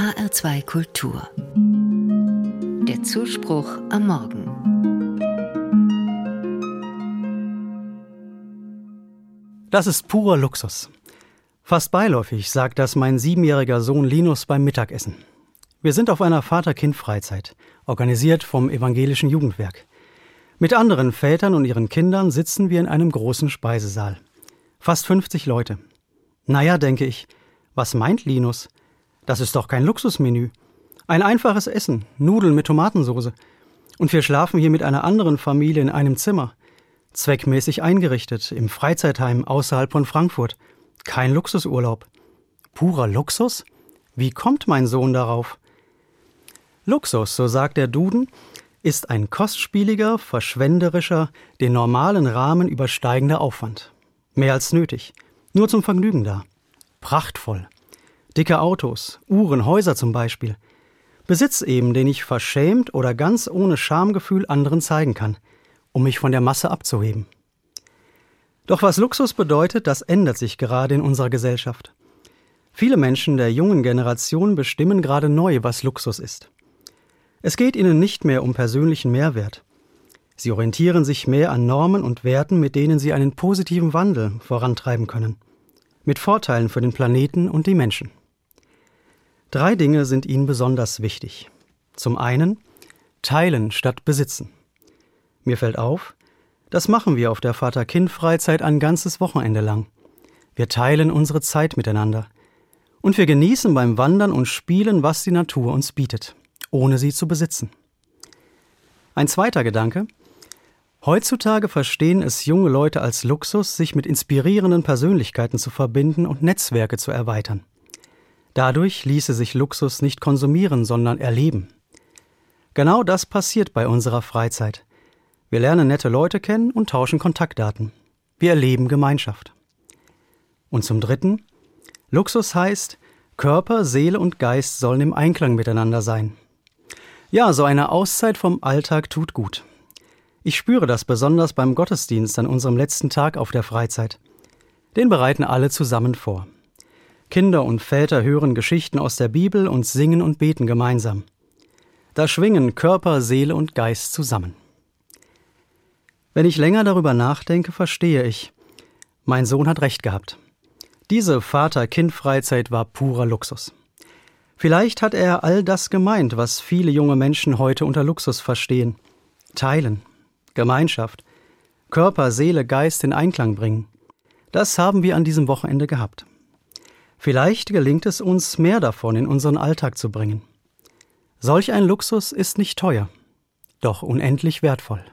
HR2 Kultur. Der Zuspruch am Morgen. Das ist purer Luxus. Fast beiläufig sagt das mein siebenjähriger Sohn Linus beim Mittagessen. Wir sind auf einer Vater-Kind-Freizeit, organisiert vom Evangelischen Jugendwerk. Mit anderen Vätern und ihren Kindern sitzen wir in einem großen Speisesaal. Fast 50 Leute. Naja, denke ich, was meint Linus? Das ist doch kein Luxusmenü. Ein einfaches Essen, Nudeln mit Tomatensoße. Und wir schlafen hier mit einer anderen Familie in einem Zimmer. Zweckmäßig eingerichtet, im Freizeitheim außerhalb von Frankfurt. Kein Luxusurlaub. Purer Luxus? Wie kommt mein Sohn darauf? Luxus, so sagt der Duden, ist ein kostspieliger, verschwenderischer, den normalen Rahmen übersteigender Aufwand. Mehr als nötig. Nur zum Vergnügen da. Prachtvoll. Dicke Autos, Uhren, Häuser zum Beispiel. Besitz eben, den ich verschämt oder ganz ohne Schamgefühl anderen zeigen kann, um mich von der Masse abzuheben. Doch was Luxus bedeutet, das ändert sich gerade in unserer Gesellschaft. Viele Menschen der jungen Generation bestimmen gerade neu, was Luxus ist. Es geht ihnen nicht mehr um persönlichen Mehrwert. Sie orientieren sich mehr an Normen und Werten, mit denen sie einen positiven Wandel vorantreiben können. Mit Vorteilen für den Planeten und die Menschen. Drei Dinge sind ihnen besonders wichtig. Zum einen teilen statt besitzen. Mir fällt auf, das machen wir auf der Vater-Kind-Freizeit ein ganzes Wochenende lang. Wir teilen unsere Zeit miteinander. Und wir genießen beim Wandern und Spielen, was die Natur uns bietet ohne sie zu besitzen. Ein zweiter Gedanke. Heutzutage verstehen es junge Leute als Luxus, sich mit inspirierenden Persönlichkeiten zu verbinden und Netzwerke zu erweitern. Dadurch ließe sich Luxus nicht konsumieren, sondern erleben. Genau das passiert bei unserer Freizeit. Wir lernen nette Leute kennen und tauschen Kontaktdaten. Wir erleben Gemeinschaft. Und zum Dritten, Luxus heißt, Körper, Seele und Geist sollen im Einklang miteinander sein. Ja, so eine Auszeit vom Alltag tut gut. Ich spüre das besonders beim Gottesdienst an unserem letzten Tag auf der Freizeit. Den bereiten alle zusammen vor. Kinder und Väter hören Geschichten aus der Bibel und singen und beten gemeinsam. Da schwingen Körper, Seele und Geist zusammen. Wenn ich länger darüber nachdenke, verstehe ich, mein Sohn hat recht gehabt. Diese Vater-Kind-Freizeit war purer Luxus. Vielleicht hat er all das gemeint, was viele junge Menschen heute unter Luxus verstehen. Teilen, Gemeinschaft, Körper, Seele, Geist in Einklang bringen. Das haben wir an diesem Wochenende gehabt. Vielleicht gelingt es uns, mehr davon in unseren Alltag zu bringen. Solch ein Luxus ist nicht teuer, doch unendlich wertvoll.